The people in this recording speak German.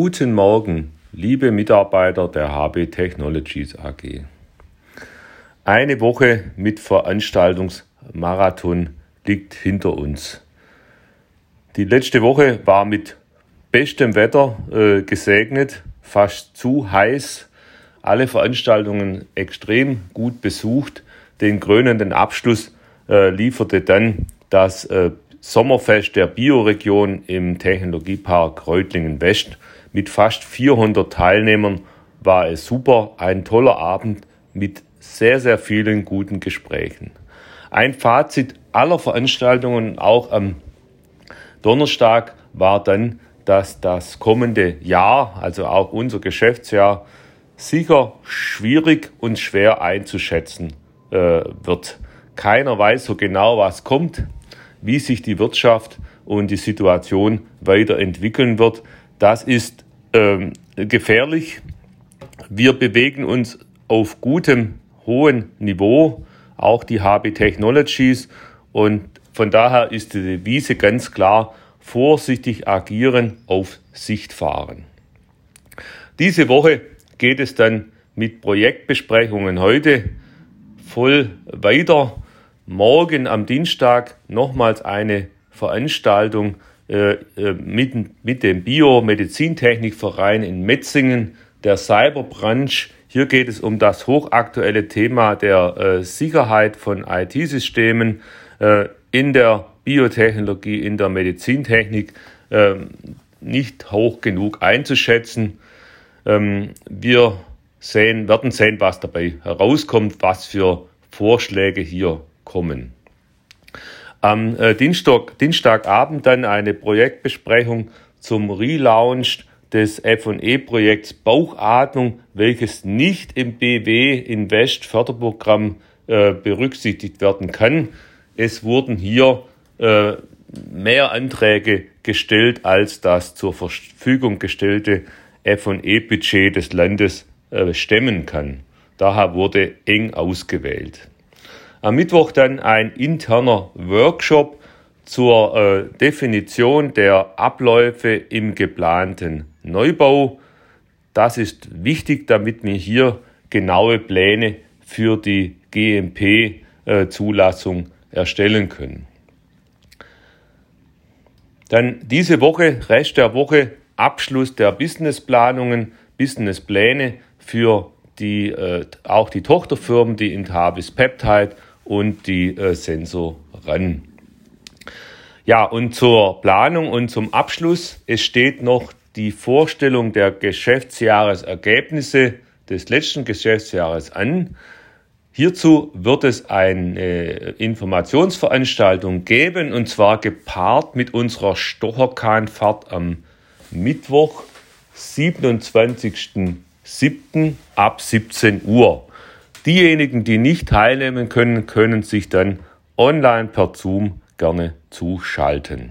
Guten Morgen, liebe Mitarbeiter der HB Technologies AG. Eine Woche mit Veranstaltungsmarathon liegt hinter uns. Die letzte Woche war mit bestem Wetter äh, gesegnet, fast zu heiß, alle Veranstaltungen extrem gut besucht. Den krönenden Abschluss äh, lieferte dann das äh, Sommerfest der Bioregion im Technologiepark Reutlingen West. Mit fast 400 Teilnehmern war es super, ein toller Abend mit sehr, sehr vielen guten Gesprächen. Ein Fazit aller Veranstaltungen, auch am Donnerstag, war dann, dass das kommende Jahr, also auch unser Geschäftsjahr, sicher schwierig und schwer einzuschätzen äh, wird. Keiner weiß so genau, was kommt wie sich die Wirtschaft und die Situation weiterentwickeln wird. Das ist ähm, gefährlich. Wir bewegen uns auf gutem, hohem Niveau, auch die HB Technologies. Und von daher ist die Devise ganz klar, vorsichtig agieren, auf Sicht fahren. Diese Woche geht es dann mit Projektbesprechungen heute voll weiter morgen am Dienstag nochmals eine Veranstaltung mit, mit dem Biomedizintechnikverein in Metzingen, der Cyberbranche. Hier geht es um das hochaktuelle Thema der äh, Sicherheit von IT-Systemen äh, in der Biotechnologie, in der Medizintechnik ähm, nicht hoch genug einzuschätzen. Ähm, wir sehen, werden sehen, was dabei herauskommt, was für Vorschläge hier kommen. Am äh, Dienstag, Dienstagabend dann eine Projektbesprechung zum Relaunch des F&E-Projekts Bauchatmung, welches nicht im BW Invest Förderprogramm äh, berücksichtigt werden kann. Es wurden hier äh, mehr Anträge gestellt, als das zur Verfügung gestellte F&E-Budget des Landes äh, stemmen kann. Daher wurde eng ausgewählt. Am Mittwoch dann ein interner Workshop zur äh, Definition der Abläufe im geplanten Neubau. Das ist wichtig, damit wir hier genaue Pläne für die GMP-Zulassung äh, erstellen können. Dann diese Woche, Rest der Woche, Abschluss der Businessplanungen, Businesspläne für die, äh, auch die Tochterfirmen, die Intavis Peptide und die äh, Sensoren. Ja, und zur Planung und zum Abschluss, es steht noch die Vorstellung der Geschäftsjahresergebnisse des letzten Geschäftsjahres an. Hierzu wird es eine Informationsveranstaltung geben und zwar gepaart mit unserer Stocherkahnfahrt am Mittwoch, 27.07. ab 17 Uhr. Diejenigen, die nicht teilnehmen können, können sich dann online per Zoom gerne zuschalten.